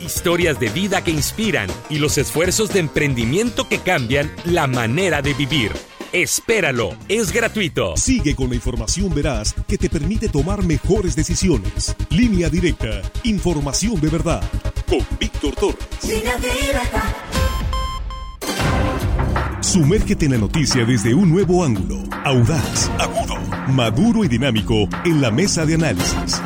Historias de vida que inspiran y los esfuerzos de emprendimiento que cambian la manera de vivir. Espéralo, es gratuito. Sigue con la información veraz que te permite tomar mejores decisiones. Línea directa, información de verdad. Con Víctor Torres. Línea directa. Sumérgete en la noticia desde un nuevo ángulo, audaz, agudo, maduro y dinámico en la mesa de análisis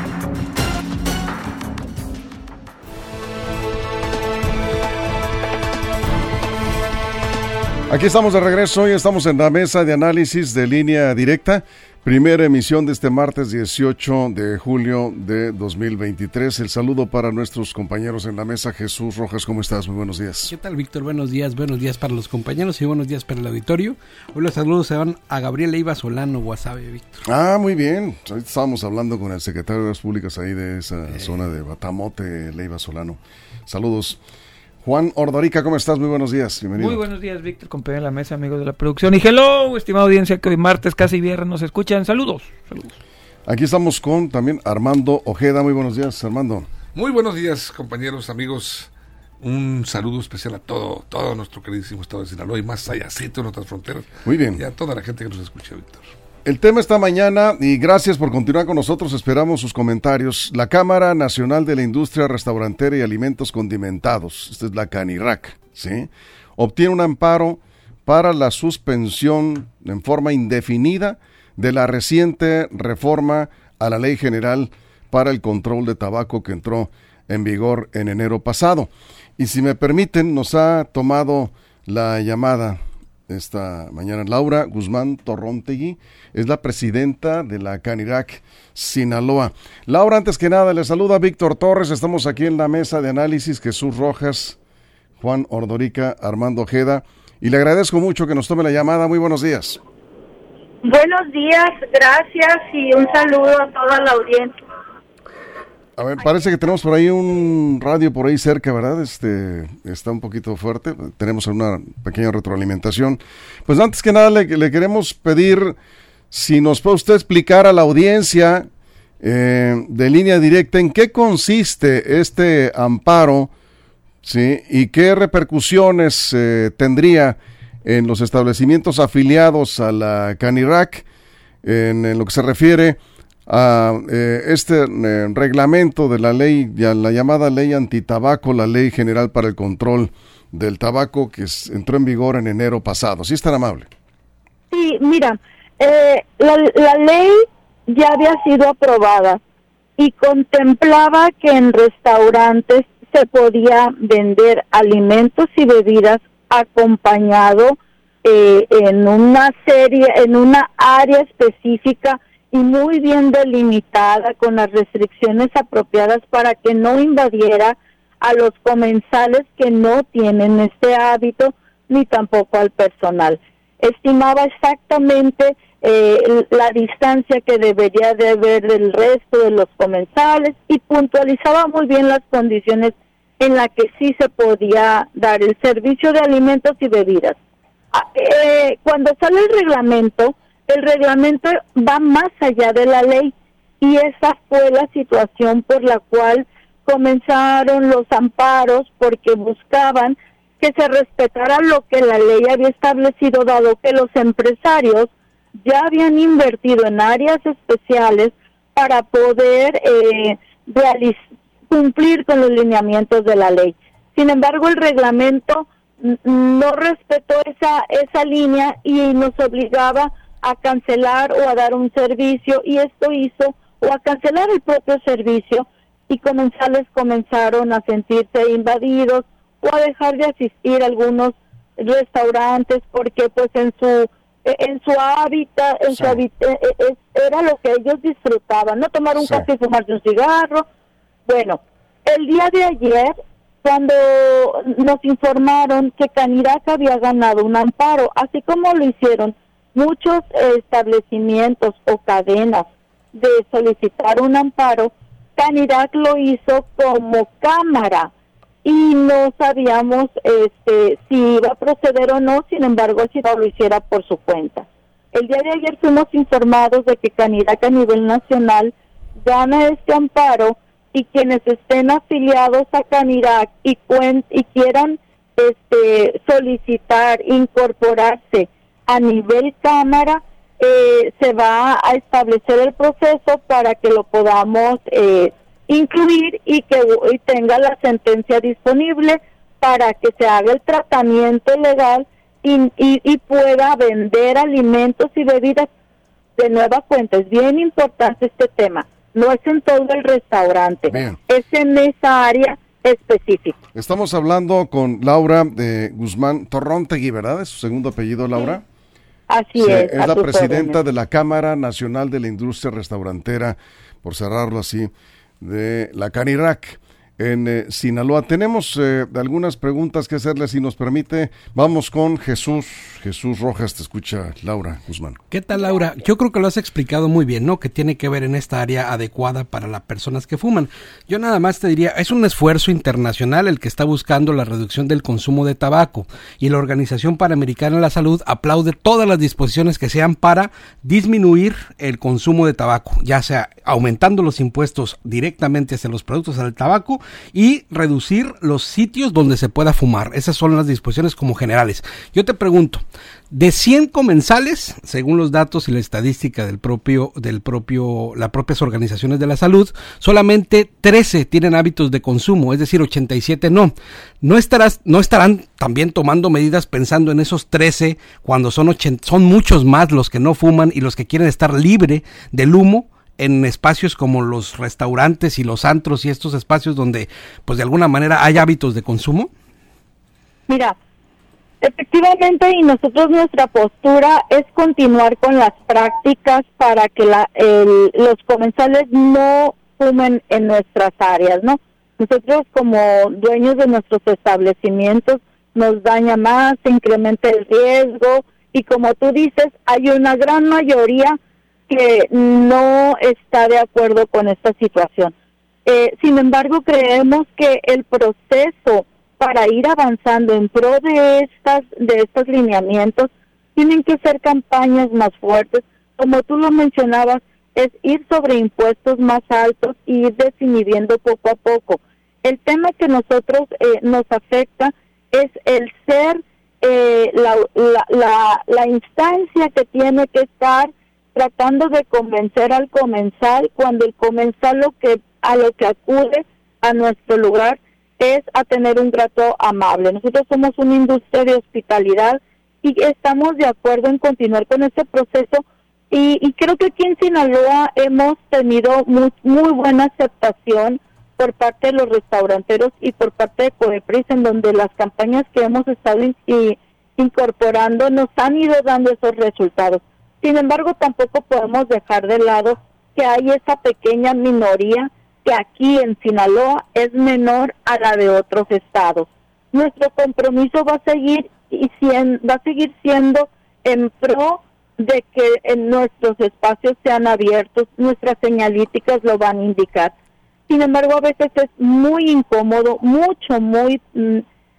Aquí estamos de regreso, hoy estamos en la mesa de análisis de línea directa, primera emisión de este martes 18 de julio de 2023. El saludo para nuestros compañeros en la mesa. Jesús Rojas, ¿cómo estás? Muy buenos días. ¿Qué tal, Víctor? Buenos días, buenos días para los compañeros y buenos días para el auditorio. Hoy los saludos se van a Gabriel Leiva Solano, Guasave, Víctor. Ah, muy bien. Ahorita estábamos hablando con el secretario de las Públicas ahí de esa eh. zona de Batamote, Leiva Solano. Saludos. Juan Ordorica, ¿cómo estás? Muy buenos días, bienvenido. Muy buenos días, Víctor, compañero de la mesa, amigos de la producción. Y hello, estimada audiencia que hoy martes, casi viernes nos escuchan. Saludos, saludos. Aquí estamos con también Armando Ojeda. Muy buenos días, Armando. Muy buenos días, compañeros, amigos. Un saludo especial a todo, todo nuestro queridísimo estado de Sinaloa y más allá, en otras fronteras. Muy bien. Y a toda la gente que nos escucha, Víctor. El tema esta mañana, y gracias por continuar con nosotros, esperamos sus comentarios. La Cámara Nacional de la Industria Restaurantera y Alimentos Condimentados, esta es la CANIRAC, ¿sí? obtiene un amparo para la suspensión en forma indefinida de la reciente reforma a la Ley General para el Control de Tabaco que entró en vigor en enero pasado. Y si me permiten, nos ha tomado la llamada esta mañana. Laura Guzmán Torrontegui es la presidenta de la Canirac Sinaloa. Laura, antes que nada, le saluda Víctor Torres. Estamos aquí en la mesa de análisis Jesús Rojas, Juan Ordorica, Armando Ojeda. Y le agradezco mucho que nos tome la llamada. Muy buenos días. Buenos días, gracias y un saludo a toda la audiencia. A ver, parece que tenemos por ahí un radio por ahí cerca, ¿verdad? Este está un poquito fuerte. Tenemos una pequeña retroalimentación. Pues antes que nada le, queremos pedir si nos puede usted explicar a la audiencia eh, de línea directa en qué consiste este amparo, sí, y qué repercusiones eh, tendría en los establecimientos afiliados a la Canirac en, en lo que se refiere a eh, este eh, reglamento de la ley, ya, la llamada ley antitabaco, la ley general para el control del tabaco que entró en vigor en enero pasado. ¿Sí es tan amable? Sí, mira, eh, la, la ley ya había sido aprobada y contemplaba que en restaurantes se podía vender alimentos y bebidas acompañado en una serie, en una área específica y muy bien delimitada con las restricciones apropiadas para que no invadiera a los comensales que no tienen este hábito ni tampoco al personal. Estimaba exactamente eh, la distancia que debería de haber del resto de los comensales y puntualizaba muy bien las condiciones en las que sí se podía dar el servicio de alimentos y bebidas. Ah, eh, cuando sale el reglamento, el reglamento va más allá de la ley y esa fue la situación por la cual comenzaron los amparos porque buscaban que se respetara lo que la ley había establecido, dado que los empresarios ya habían invertido en áreas especiales para poder eh, cumplir con los lineamientos de la ley. Sin embargo, el reglamento no respetó esa, esa línea y nos obligaba a cancelar o a dar un servicio y esto hizo o a cancelar el propio servicio y comensales comenzaron a sentirse invadidos o a dejar de asistir a algunos restaurantes porque pues en su en su hábitat, en su e, e, era lo que ellos disfrutaban, no tomar un café y fumarse un cigarro. Bueno, el día de ayer cuando nos informaron que Canirac había ganado un amparo, así como lo hicieron muchos establecimientos o cadenas de solicitar un amparo, Canirac lo hizo como cámara y no sabíamos este, si iba a proceder o no, sin embargo, si no lo hiciera por su cuenta. El día de ayer fuimos informados de que Canirac a nivel nacional gana este amparo y quienes estén afiliados a Canirac y, y quieran este, solicitar incorporarse a nivel cámara, eh, se va a establecer el proceso para que lo podamos eh, incluir y que tenga la sentencia disponible para que se haga el tratamiento legal y, y, pueda vender alimentos y bebidas de nueva cuenta. Es bien importante este tema. No es en todo el restaurante, es en esa área específica. Estamos hablando con Laura de Guzmán Torrontegui, ¿verdad? ¿Es su segundo apellido, Laura? Así es. Es la presidenta de la Cámara Nacional de la Industria Restaurantera, por cerrarlo así, de la Canirac en eh, Sinaloa. Tenemos eh, algunas preguntas que hacerle, si nos permite. Vamos con Jesús. Jesús Rojas, te escucha Laura Guzmán. ¿Qué tal, Laura? Yo creo que lo has explicado muy bien, ¿no? Que tiene que ver en esta área adecuada para las personas que fuman. Yo nada más te diría, es un esfuerzo internacional el que está buscando la reducción del consumo de tabaco y la Organización Panamericana de la Salud aplaude todas las disposiciones que sean para disminuir el consumo de tabaco, ya sea aumentando los impuestos directamente hacia los productos del tabaco y reducir los sitios donde se pueda fumar. Esas son las disposiciones como generales. Yo te pregunto, de 100 comensales, según los datos y la estadística del propio, del propio, las propias organizaciones de la salud, solamente 13 tienen hábitos de consumo, es decir, 87 no. No estarás, no estarán también tomando medidas pensando en esos 13 cuando son son muchos más los que no fuman y los que quieren estar libre del humo en espacios como los restaurantes y los antros y estos espacios donde pues de alguna manera hay hábitos de consumo? Mira, efectivamente y nosotros nuestra postura es continuar con las prácticas para que la, los comensales no fumen en nuestras áreas, ¿no? Nosotros como dueños de nuestros establecimientos nos daña más, se incrementa el riesgo y como tú dices, hay una gran mayoría que no está de acuerdo con esta situación. Eh, sin embargo, creemos que el proceso para ir avanzando en pro de estas de estos lineamientos tienen que ser campañas más fuertes, como tú lo mencionabas, es ir sobre impuestos más altos y ir desinhibiendo poco a poco. El tema que nosotros eh, nos afecta es el ser eh, la, la, la instancia que tiene que estar tratando de convencer al comensal cuando el comensal lo que a lo que acude a nuestro lugar es a tener un trato amable. Nosotros somos una industria de hospitalidad y estamos de acuerdo en continuar con este proceso y, creo que aquí en Sinaloa hemos tenido muy, muy buena aceptación por parte de los restauranteros y por parte de Codepris en donde las campañas que hemos estado incorporando nos han ido dando esos resultados. Sin embargo, tampoco podemos dejar de lado que hay esa pequeña minoría que aquí en Sinaloa es menor a la de otros estados. Nuestro compromiso va a seguir y va a seguir siendo en pro de que en nuestros espacios sean abiertos, nuestras señalíticas lo van a indicar. Sin embargo, a veces es muy incómodo, mucho, muy mm,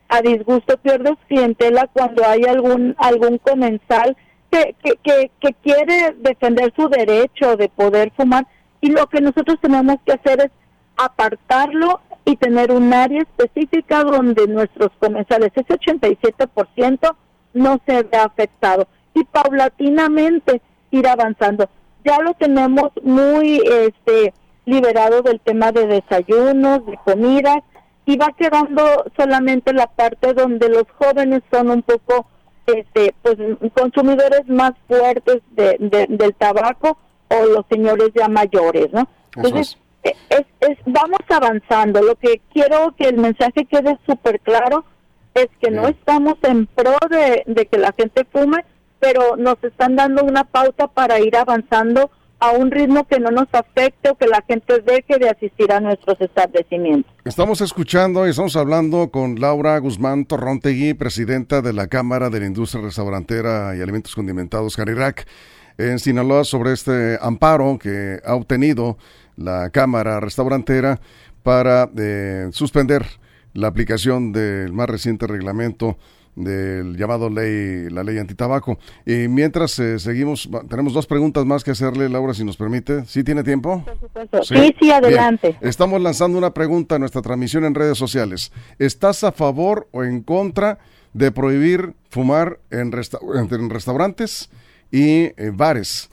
a disgusto, pierdes clientela cuando hay algún algún comensal que, que, quiere defender su derecho de poder fumar y lo que nosotros tenemos que hacer es apartarlo y tener un área específica donde nuestros comensales, ese 87% no se ve afectado y paulatinamente ir avanzando. Ya lo tenemos muy este liberado del tema de desayunos, de comidas y va quedando solamente la parte donde los jóvenes son un poco este, pues consumidores más fuertes de, del tabaco o los señores ya mayores, ¿no? Entonces, e, es. vamos avanzando. Lo que quiero que el mensaje quede súper claro es que no estamos en pro de, de que la gente fume, pero nos están dando una pauta para ir avanzando a un ritmo que no nos afecte o que la gente deje de asistir a nuestros establecimientos. Estamos escuchando y estamos hablando con Laura Guzmán Torrontegui, presidenta de la Cámara de la Industria Restaurantera y Alimentos Condimentados Carirac en Sinaloa sobre este amparo que ha obtenido la Cámara Restaurantera para eh, suspender la aplicación del más reciente reglamento del llamado ley, la ley antitabaco. Y mientras eh, seguimos, tenemos dos preguntas más que hacerle, Laura, si nos permite. ¿Sí tiene tiempo? Sí, sí, adelante. Estamos lanzando una pregunta en nuestra transmisión en redes sociales. ¿Estás a favor o en contra de prohibir fumar en, en restaurantes y bares?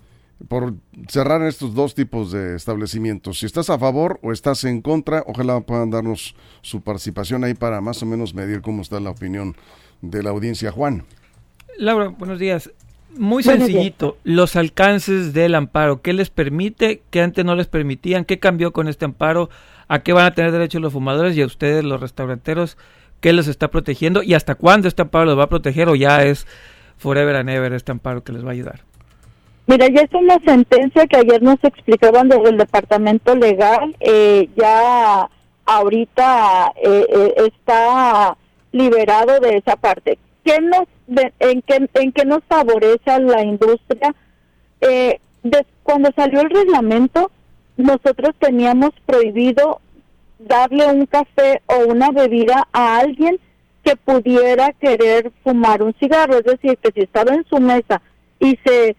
por cerrar estos dos tipos de establecimientos. Si estás a favor o estás en contra, ojalá puedan darnos su participación ahí para más o menos medir cómo está la opinión de la audiencia. Juan. Laura, buenos días. Muy sencillito, los alcances del amparo, ¿qué les permite? ¿Qué antes no les permitían? ¿Qué cambió con este amparo? ¿A qué van a tener derecho los fumadores y a ustedes los restauranteros? ¿Qué les está protegiendo? ¿Y hasta cuándo este amparo los va a proteger o ya es forever and ever este amparo que les va a ayudar? Mira, ya es una sentencia que ayer nos explicaban desde el departamento legal, eh, ya ahorita eh, eh, está liberado de esa parte. ¿Qué nos, en, qué, ¿En qué nos favorece a la industria? cuando salió el reglamento, nosotros teníamos prohibido darle un café o una bebida a alguien que pudiera querer fumar un cigarro, es decir, que si estaba en su mesa y se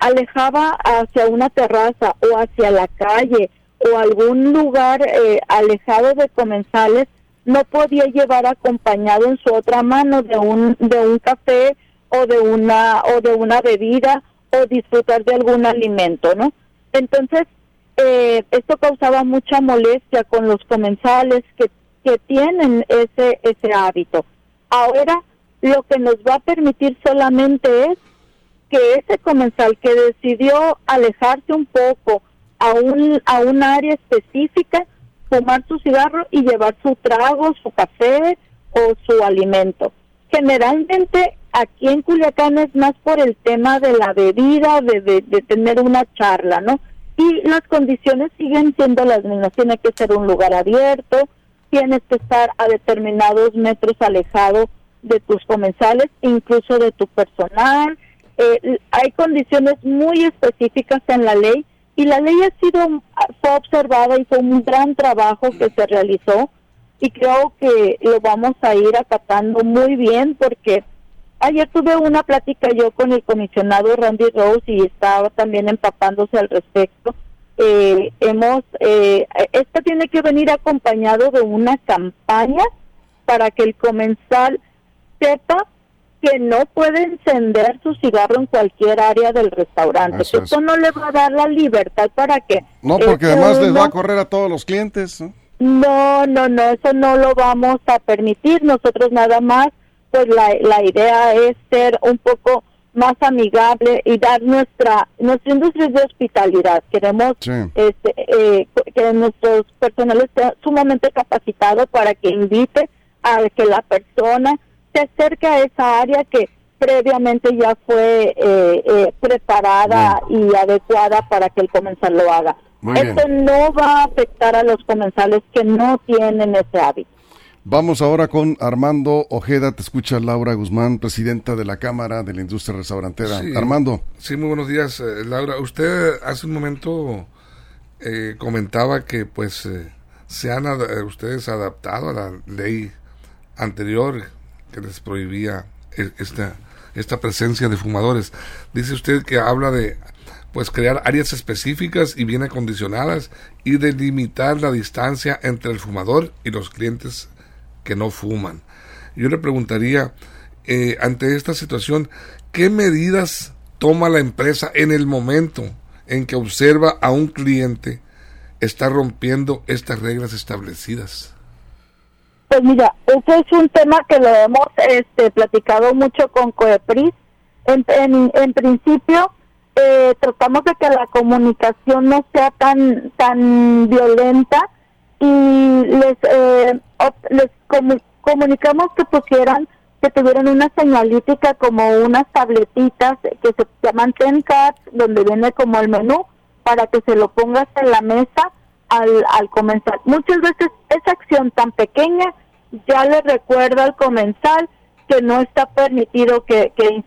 alejaba hacia una terraza o hacia la calle o algún lugar eh, alejado de comensales, no podía llevar acompañado en su otra mano de un de un café o de una o de una bebida o disfrutar de algún alimento, ¿no? Entonces eh, esto causaba mucha molestia con los comensales que que tienen ese ese hábito. Ahora lo que nos va a permitir solamente es que ese comensal que decidió alejarse un poco a un, a un área específica, fumar su cigarro y llevar su trago, su café o su alimento. Generalmente aquí en Culiacán es más por el tema de la bebida, de, de, tener una charla, ¿no? Y las condiciones siguen siendo las mismas. Tiene que ser un lugar abierto, tienes que estar a determinados metros alejado de tus comensales, incluso de tu personal, eh, hay condiciones muy específicas en la ley y la ley ha sido fue observada y fue un gran trabajo que se realizó y creo que lo vamos a ir acatando muy bien porque ayer tuve una plática yo con el comisionado Randy Rose y estaba también empapándose al respecto. Eh, hemos, eh, esto tiene que venir acompañado de una campaña para que el comensal sepa que no puede encender su cigarro en cualquier área del restaurante. Eso, no le va a dar la libertad para que... No, porque además les va a correr a todos los clientes. ¿no? no, no, eso no lo vamos a permitir. Nosotros nada más, pues la, la idea es ser un poco más amigable y dar nuestra nuestra industria de hospitalidad. Queremos este, eh, que nuestros personal esté sumamente capacitado para que invite a que la persona se acerca a esa área que previamente ya fue eh, eh, preparada y adecuada para que el comensal lo haga. Esto no va a afectar a los comensales que no tienen ese hábito. Vamos ahora con Armando Ojeda. Te escucha Laura Guzmán, presidenta de la Cámara de la Industria Restaurantera. Armando. Sí, muy buenos días, eh, Laura. Usted hace un momento comentaba que pues se han ustedes adaptado a la ley anterior que les prohibía e, esta, esta presencia de fumadores. Dice usted que habla de pues crear áreas específicas y bien acondicionadas y de limitar la distancia entre el fumador y los clientes que no fuman. Yo le preguntaría, eh, ante esta situación, ¿qué medidas toma la empresa en el momento en que observa a un cliente está rompiendo estas reglas establecidas? Pues mira, ese es un tema que lo hemos este, platicado mucho con COEPRIS. En, en, principio, eh, tratamos de que la comunicación no sea tan tan violenta y les eh, les comunicamos que pusieran que tuvieran una señalítica como unas tabletitas que se llaman ten donde viene como el menú para que se lo pongas en la mesa al, al comenzar. Muchas veces esa acción tan pequeña ya le recuerda al comensal que no está permitido que, que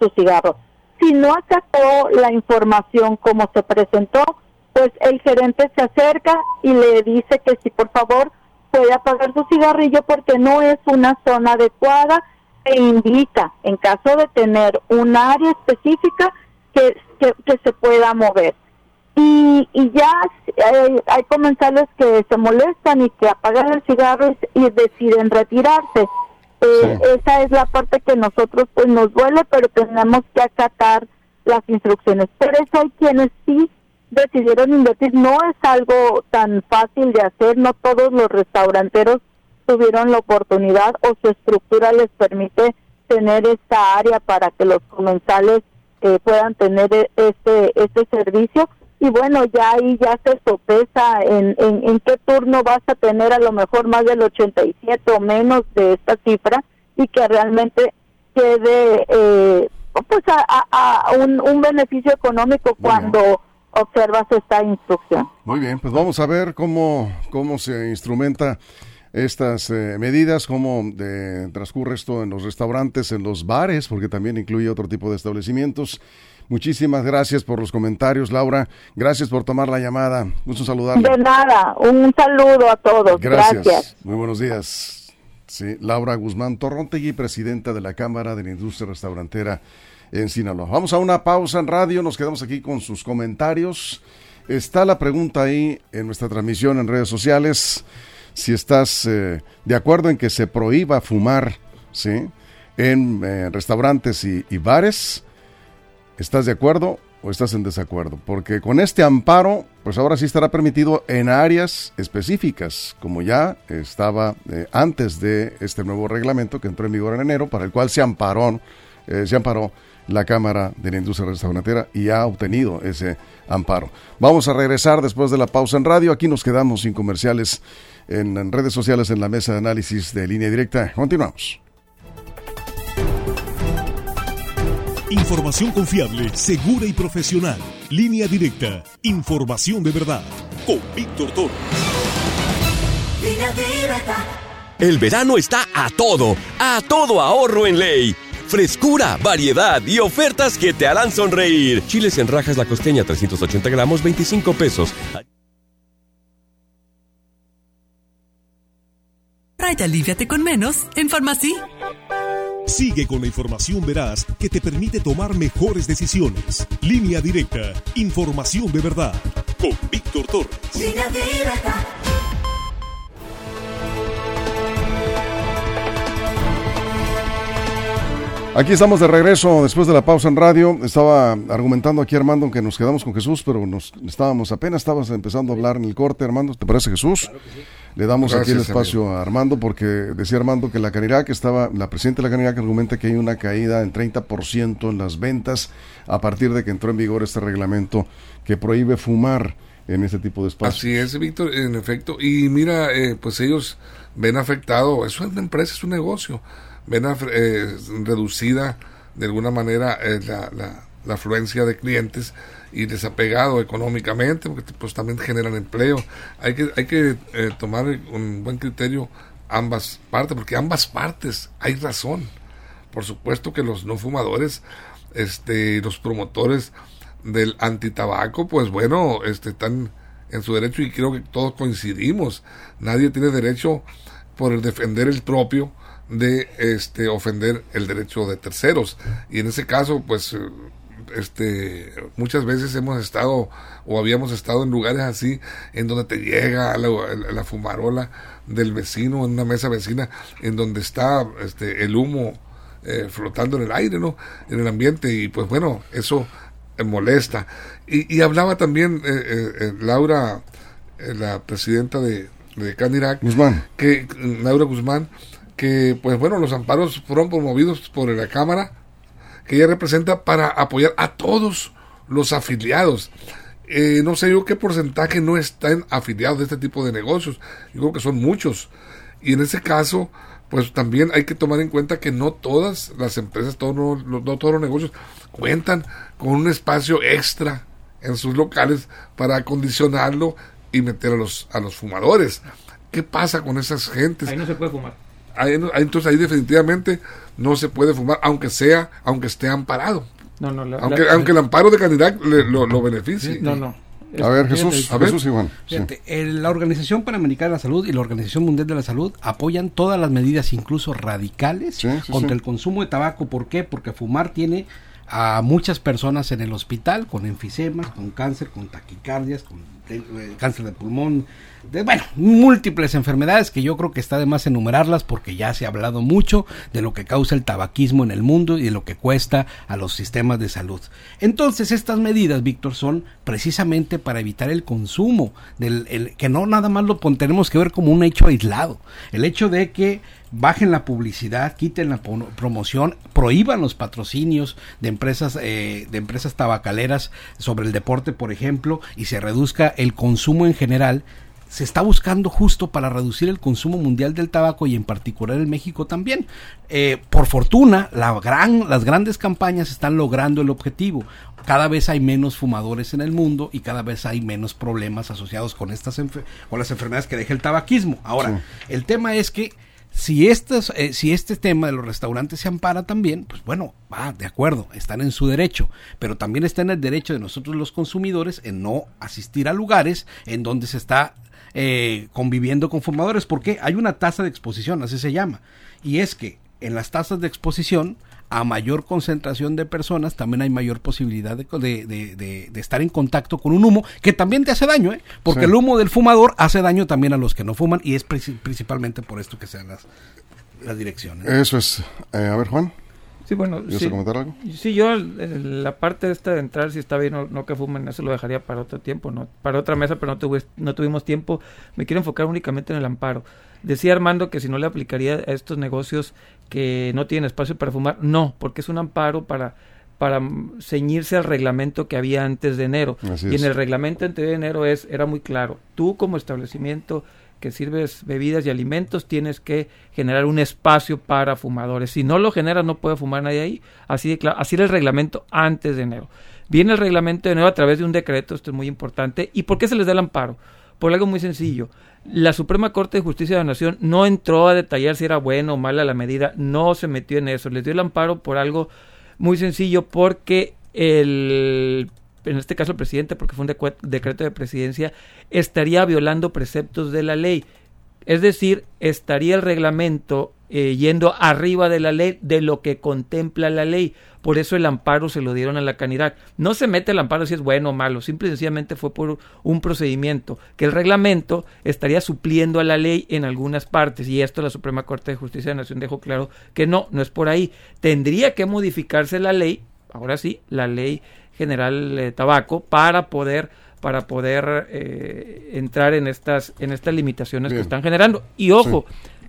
su cigarro. Si no acató la información como se presentó, pues el gerente se acerca y le dice que si por favor puede apagar su cigarrillo porque no es una zona adecuada se indica, en caso de tener un área específica, que, que, se pueda mover. Y, y ya hay, comensales que se molestan y que apagan el cigarro y, deciden retirarse. Eh, esa es la parte que nosotros pues nos duele, pero tenemos que acatar las instrucciones. Pero eso hay quienes sí decidieron invertir. No es algo tan fácil de hacer, no todos los restauranteros tuvieron la oportunidad o su estructura les permite tener esta área para que los comensales eh, puedan tener e-, este este servicio y bueno ya ahí ya se sopesa en, en, qué turno vas a tener a lo mejor más del 87 o menos de esta cifra y que realmente quede eh, pues a, un, un, beneficio económico cuando observas esta instrucción. Muy bien, pues vamos a ver cómo, cómo se instrumenta estas eh, medidas, cómo de, transcurre esto en los restaurantes, en los bares, porque también incluye otro tipo de establecimientos. Muchísimas gracias por los comentarios, Laura. Gracias por tomar la llamada. Gusto saludarle. De nada, un saludo a todos. Gracias. Muy buenos días. Sí, Laura Guzmán Torrontegui, presidenta de la Cámara de la Industria Restaurantera en Sinaloa. Vamos a una pausa en radio, nos quedamos aquí con sus comentarios. Está la pregunta ahí en nuestra transmisión en redes sociales si estás eh, de acuerdo en que se prohíba fumar ¿sí? en eh, restaurantes y, bares. ¿Estás de acuerdo o estás en desacuerdo? Porque con este amparo, pues ahora sí estará permitido en áreas específicas, como ya estaba eh, antes de este nuevo reglamento que entró en vigor en enero, para el cual se amparó, se amparó la Cámara de la Industria Restaurantera y ha obtenido ese amparo. Vamos a regresar después de la pausa en radio. Aquí nos quedamos sin comerciales en, redes sociales en la mesa de análisis de línea directa. Continuamos. Información confiable, segura y profesional. Línea directa. Información de verdad. Con Víctor Toro. El verano está a todo, a todo ahorro en ley. Frescura, variedad y ofertas que te harán sonreír. Chiles en rajas la costeña 380 gramos, 25 pesos. Raya aliviate con menos en Farmacy. Sigue con la información veraz que te permite tomar mejores decisiones. Línea directa. Información de verdad. Con Víctor Torres. Línea directa. Aquí estamos de regreso después de la pausa en radio. Estaba argumentando aquí Armando que nos quedamos con Jesús, pero nos estábamos apenas estabas empezando a hablar en el corte, Armando. ¿Te parece Jesús? Le damos aquí el espacio a Armando porque decía Armando que la Canirac estaba, la presidenta de la Canirac argumenta que hay una caída en 30% en las ventas a partir de que entró en vigor este reglamento que prohíbe fumar en este tipo de espacios. Así es, Víctor, en efecto. Y mira, eh, pues ellos ven afectado, eso es una empresa, es un negocio ven eh, reducida de alguna manera eh, la, la, afluencia de clientes y desapegado económicamente, porque pues también generan empleo. Hay que, hay que eh, tomar un buen criterio ambas partes, porque ambas partes hay razón. Por supuesto que los no fumadores, este, los promotores del antitabaco, pues bueno, este, están en su derecho y creo que todos coincidimos. Nadie tiene derecho por defender el propio de este ofender el derecho de terceros y en ese caso pues este muchas veces hemos estado o habíamos estado en lugares así en donde te llega la, fumarola del vecino en una mesa vecina en donde está este el humo eh, flotando en el aire no en el ambiente y pues bueno eso molesta. Y, hablaba también eh, eh, Laura la presidenta de, de Canirac Guzmán. que Laura Guzmán que, pues bueno, los amparos fueron promovidos por la Cámara, que ella representa para apoyar a todos los afiliados. Eh, no sé yo qué porcentaje no están afiliados de este tipo de negocios. Yo creo que son muchos. Y en ese caso, pues también hay que tomar en cuenta que no todas las empresas, todos no, todos los negocios cuentan con un espacio extra en sus locales para acondicionarlo y meter a los, a los fumadores. ¿Qué pasa con esas gentes? Ahí no se puede fumar entonces ahí definitivamente no se puede fumar, aunque sea, aunque esté amparado. No, no, aunque, aunque el amparo de candidato lo, lo, beneficie. no, no. A ver, Jesús, a Jesús Iván. la Organización Panamericana de la Salud y la Organización Mundial de la Salud apoyan todas las medidas, incluso radicales, contra el consumo de tabaco. ¿Por qué? Porque fumar tiene a muchas personas en el hospital con enfisemas, con cáncer, con taquicardias, con cáncer de pulmón, de, bueno, múltiples enfermedades que yo creo que está de más enumerarlas porque ya se ha hablado mucho de lo que causa el tabaquismo en el mundo y de lo que cuesta a los sistemas de salud. Entonces estas medidas, Víctor, son precisamente para evitar el consumo, del, que no nada más lo tenemos que ver como un hecho aislado, el hecho de que bajen la publicidad, quiten la promoción, prohíban los patrocinios de empresas eh, de empresas tabacaleras sobre el deporte, por ejemplo, y se reduzca el consumo en general se está buscando justo para reducir el consumo mundial del tabaco y en particular en México también. Eh, por fortuna, la gran, las grandes campañas están logrando el objetivo. Cada vez hay menos fumadores en el mundo y cada vez hay menos problemas asociados con, estas con las enfermedades que deja el tabaquismo. Ahora, el tema es que si, estos, eh, si este tema de los restaurantes se ampara también, pues bueno, va, de acuerdo, están en su derecho, pero también está en el derecho de nosotros los consumidores en no asistir a lugares en donde se está eh, conviviendo con fumadores, porque hay una tasa de exposición, así se llama, y es que en las tasas de exposición a mayor concentración de personas, también hay mayor posibilidad de, de, de, estar en contacto con un humo que también te hace daño, ¿eh? porque el humo del fumador hace daño también a los que no fuman y es principalmente por esto que sean las, las direcciones. Eso es. Eh, a ver, Juan. Sí, bueno, sí, comentar algo? Sí, yo la parte esta de entrar, si está bien o no que fumen, eso lo dejaría para otro tiempo, no para otra mesa, pero no, tuve, no tuvimos tiempo. Me quiero enfocar únicamente en el amparo. Decía Armando que si no le aplicaría a estos negocios que no tienen espacio para fumar, no, porque es un amparo para para ceñirse al reglamento que había antes de enero. y en el reglamento antes de enero es era muy claro, tú como establecimiento que sirves bebidas y alimentos, tienes que generar un espacio para fumadores. Si no lo generas, no puede fumar nadie ahí. Así, de así era el reglamento antes de enero. Viene el reglamento de enero a través de un decreto, esto es muy importante. ¿Y por qué se les da el amparo? Por algo muy sencillo. La Suprema Corte de Justicia de la Nación no entró a detallar si era buena o mala la medida, no se metió en eso. Les dio el amparo por algo muy sencillo, porque el en este caso el presidente, porque fue un decreto de presidencia, estaría violando preceptos de la ley. Es decir, estaría el reglamento eh, yendo arriba de la ley, de lo que contempla la ley. Por eso el amparo se lo dieron a la Canirac. No se mete el amparo si es bueno o malo, simple y sencillamente fue por un procedimiento, que el reglamento estaría supliendo a la ley en algunas partes, y esto la Suprema Corte de Justicia de la Nación dejó claro que no, no es por ahí. Tendría que modificarse la ley, ahora sí, la ley general de tabaco para poder para poder eh, entrar en estas en estas limitaciones que están generando. Y ojo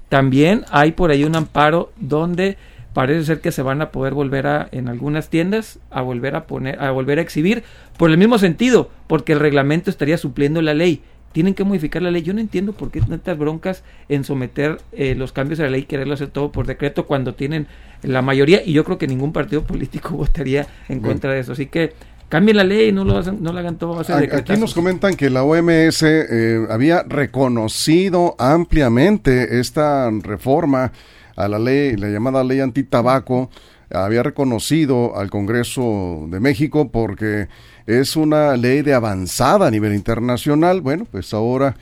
también hay por ahí un amparo donde parece ser que se van a poder volver a en algunas tiendas a volver a poner a volver a exhibir por el mismo sentido porque el reglamento estaría supliendo la ley tienen que modificar la ley. Yo no entiendo por qué tantas broncas en someter eh, los cambios a la ley y quererlo hacer todo por decreto cuando tienen la mayoría y yo creo que ningún partido político votaría en contra de eso. Así que cambien la ley, no lo no lo hagan todo. Aquí nos comentan que la OMS eh, había reconocido ampliamente esta reforma a la ley, la llamada ley antitabaco, había reconocido al Congreso de México porque es una ley de avanzada a nivel internacional. Bueno, pues ahora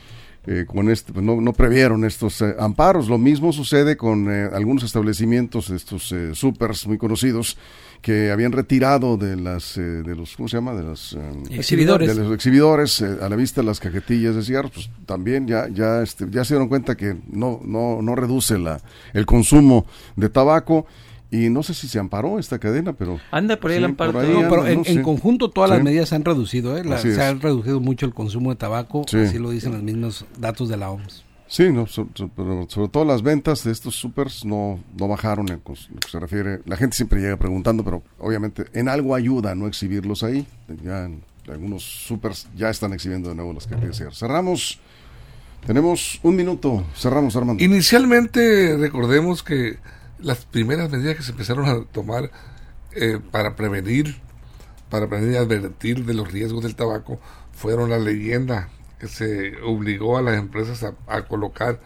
eh, con este, pues no, no, previeron estos eh, amparos. Lo mismo sucede con eh, algunos establecimientos, estos supers muy conocidos, que habían retirado de las, de los, ¿cómo se llama? De los exhibidores. De los exhibidores a la vista las cajetillas de cigarros, pues también ya, ya, este, ya se dieron cuenta que no, no, no reduce la, el consumo de tabaco y no sé si se amparó esta cadena, pero... Anda por ahí el amparo. pero en, conjunto todas las medidas se han reducido, ¿eh? se ha reducido mucho el consumo de tabaco, así lo dicen los mismos datos de la OMS. Sí, no, pero sobre todo las ventas de estos supers no, no bajaron en lo que se refiere. La gente siempre llega preguntando, pero obviamente en algo ayuda a no exhibirlos ahí. Ya algunos supers ya están exhibiendo de nuevo las que. Cerramos. Tenemos un minuto. Cerramos, Armando. Inicialmente recordemos que las primeras medidas que se empezaron a tomar eh, para prevenir, para prevenir y advertir de los riesgos del tabaco fueron la leyenda que se obligó a las empresas a, colocar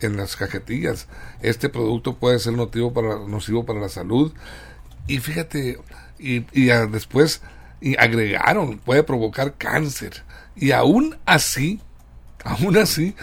en las cajetillas. Este producto puede ser nocivo para, nocivo para la salud. Y fíjate, y, después agregaron, puede provocar cáncer. Y aún así, aún así,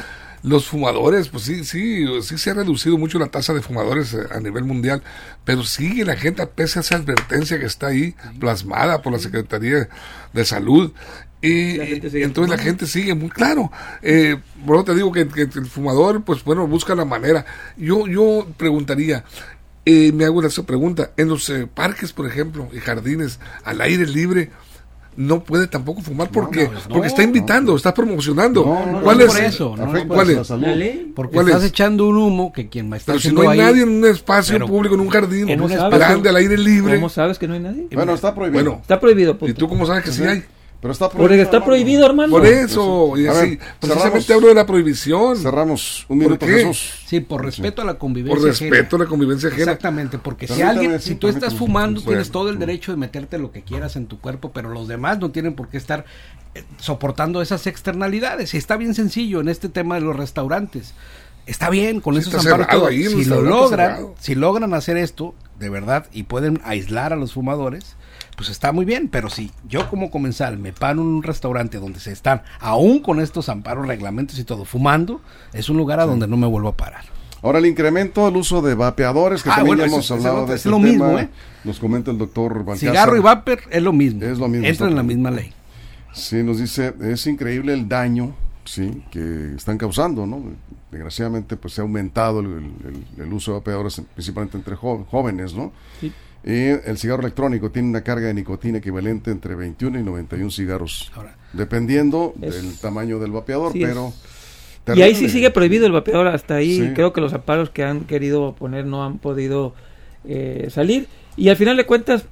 los fumadores, pues sí, sí, sí se ha reducido mucho la tasa de fumadores eh, a nivel mundial, pero sigue la gente, pese a esa advertencia que está ahí plasmada por la Secretaría de Salud, y entonces la gente sigue muy claro. Eh, bueno, te digo que, el fumador, pues bueno, busca la manera. Yo, yo preguntaría, eh, me hago esa pregunta, en los eh, parques, por ejemplo, y jardines, al aire libre, no puede tampoco fumar porque porque está invitando, está promocionando. ¿Cuál es? Por eso, ¿Cuál es? Porque estás echando un humo que quien me está Pero si no hay nadie en un espacio público, en un jardín grande, al aire libre. ¿Cómo sabes que no hay nadie? Bueno, está prohibido. Bueno, está prohibido. ¿Y tú cómo sabes que sí hay? Pero está prohibido. está prohibido, hermano. Por eso, y así, precisamente hablo de la prohibición. Cerramos un minuto, Jesús. Sí, por respeto a la convivencia Por respeto a la convivencia ajena. Exactamente, porque si alguien, si tú estás fumando, tienes todo el derecho de meterte lo que quieras en tu cuerpo, pero los demás no tienen por qué estar eh, soportando esas externalidades. Y está bien sencillo en este tema de los restaurantes. Está bien con esos amparos. si lo logran, si logran hacer esto, de verdad, y pueden aislar a los fumadores, pues está muy bien, pero si yo como comensal me paro en un restaurante donde se están, aún con estos amparos, reglamentos y todo, fumando, es un lugar a donde no me vuelvo a parar. Ahora el incremento del uso de vapeadores, que ah, también hemos hablado de este lo mismo, ¿eh? Nos comenta el doctor Cigarro y vapor es lo mismo. Es lo mismo. Entra en la misma ley. Sí, nos dice, es increíble el daño sí que están causando, ¿no? Desgraciadamente, pues se ha aumentado el, uso de vapeadores, principalmente entre jóvenes, ¿no? Sí. Y el cigarro electrónico tiene una carga de nicotina equivalente entre 21 y 91 cigarros, dependiendo del tamaño del vapeador, pero... Y ahí sí sigue prohibido el vapeador, hasta ahí creo que los aparos que han querido poner no han podido eh, salir. Y al final de cuentas,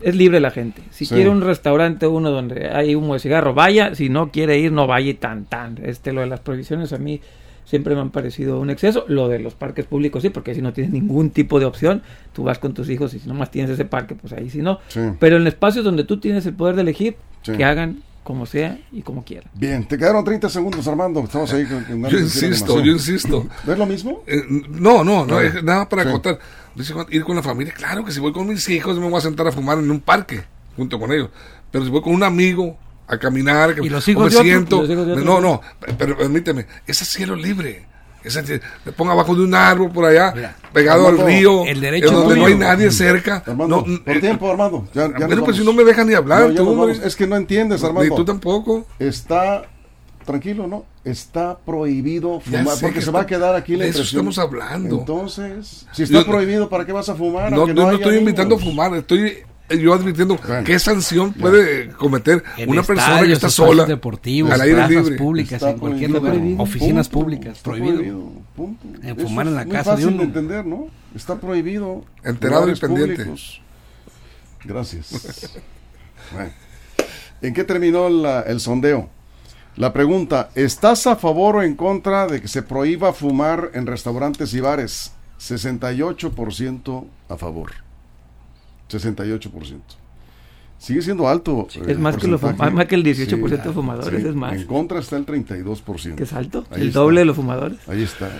es libre la gente. Si quiere un restaurante, uno donde hay humo de cigarro, vaya. Si no quiere ir, no vaya tan, tan. Este, lo de las prohibiciones a mí siempre me han parecido un exceso. Lo de los parques públicos sí, porque si no tienes ningún tipo de opción, tú vas con tus hijos y si nomás tienes ese parque, pues ahí sí no. Pero en espacios donde tú tienes el poder de elegir, que hagan como sea y como quieran. Bien, te quedaron 30 segundos, Armando. Estamos ahí con, Yo insisto, yo insisto. ¿No es lo mismo? Eh, no, no, no, nada para contar. Dice, ir con la familia, claro que si voy con mis hijos me voy a sentar a fumar en un parque junto con ellos. Pero si voy con un amigo a caminar, que me siento. no, no, pero permíteme, ese cielo libre. Ese, me ponga abajo de un árbol por allá, pegado al río, el derecho donde no hay nadie cerca. Armando, por tiempo, Armando. Ya, ya pues si no me dejan ni hablar. es que no entiendes, Armando. Ni tú tampoco. Está tranquilo, ¿no? Está prohibido fumar, porque se va a quedar aquí la de eso estamos hablando. Entonces, si está prohibido, ¿para qué vas a fumar? No, no, estoy invitando a fumar, estoy yo advirtiendo qué sanción puede cometer una persona que está sola deportivos, al aire libre. públicas, en cualquier lugar, oficinas públicas, prohibido. fumar en la casa de uno. de entender, ¿no? Está prohibido. Enterado y pendiente. Gracias. ¿En qué terminó el sondeo? La pregunta, ¿estás a favor o en contra de que se prohíba fumar en restaurantes y bares? 68% a favor. 68%. Sigue siendo alto. es más que, más que el 18% de fumadores, es más. En contra está el 32%. ¿Qué es alto? el doble de los fumadores. Ahí está.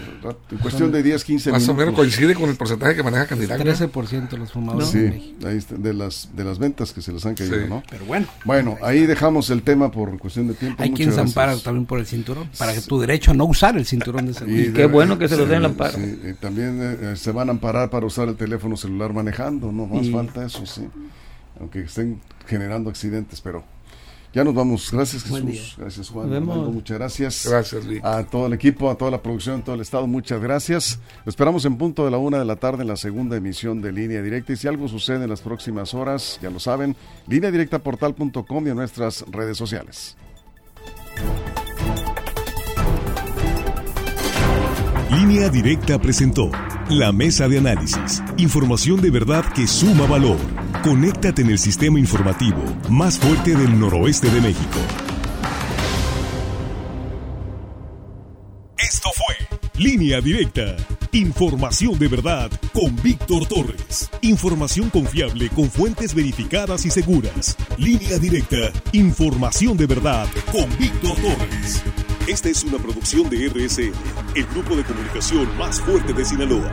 En cuestión de 10, 15 Más o menos coincide con el porcentaje que maneja candidato. 13% de los fumadores. Sí, ahí está, de las, de las ventas que se les han caído, ¿no? Pero bueno. Bueno, ahí dejamos el tema por cuestión de tiempo. Hay quien se ampara también por el cinturón, para que tu derecho a no usar el cinturón de seguridad. Y qué bueno que se lo den el amparo. también eh, se van a amparar para usar el teléfono celular manejando, no más falta eso, sí aunque estén generando accidentes, pero ya nos vamos. Gracias Jesús, gracias Juan, muchas gracias. Gracias A todo el equipo, a toda la producción, a todo el estado, muchas gracias. Lo esperamos en punto de la una de la tarde en la segunda emisión de Línea Directa y si algo sucede en las próximas horas, ya lo saben, portal.com y en nuestras redes sociales. Línea Directa presentó la mesa de análisis. Información de verdad que suma valor. Conéctate en el sistema informativo más fuerte del noroeste de México. Esto fue Línea Directa. Información de verdad con Víctor Torres. Información confiable con fuentes verificadas y seguras. Línea Directa. Información de verdad con Víctor Torres. Esta es una producción de RSN, el grupo de comunicación más fuerte de Sinaloa.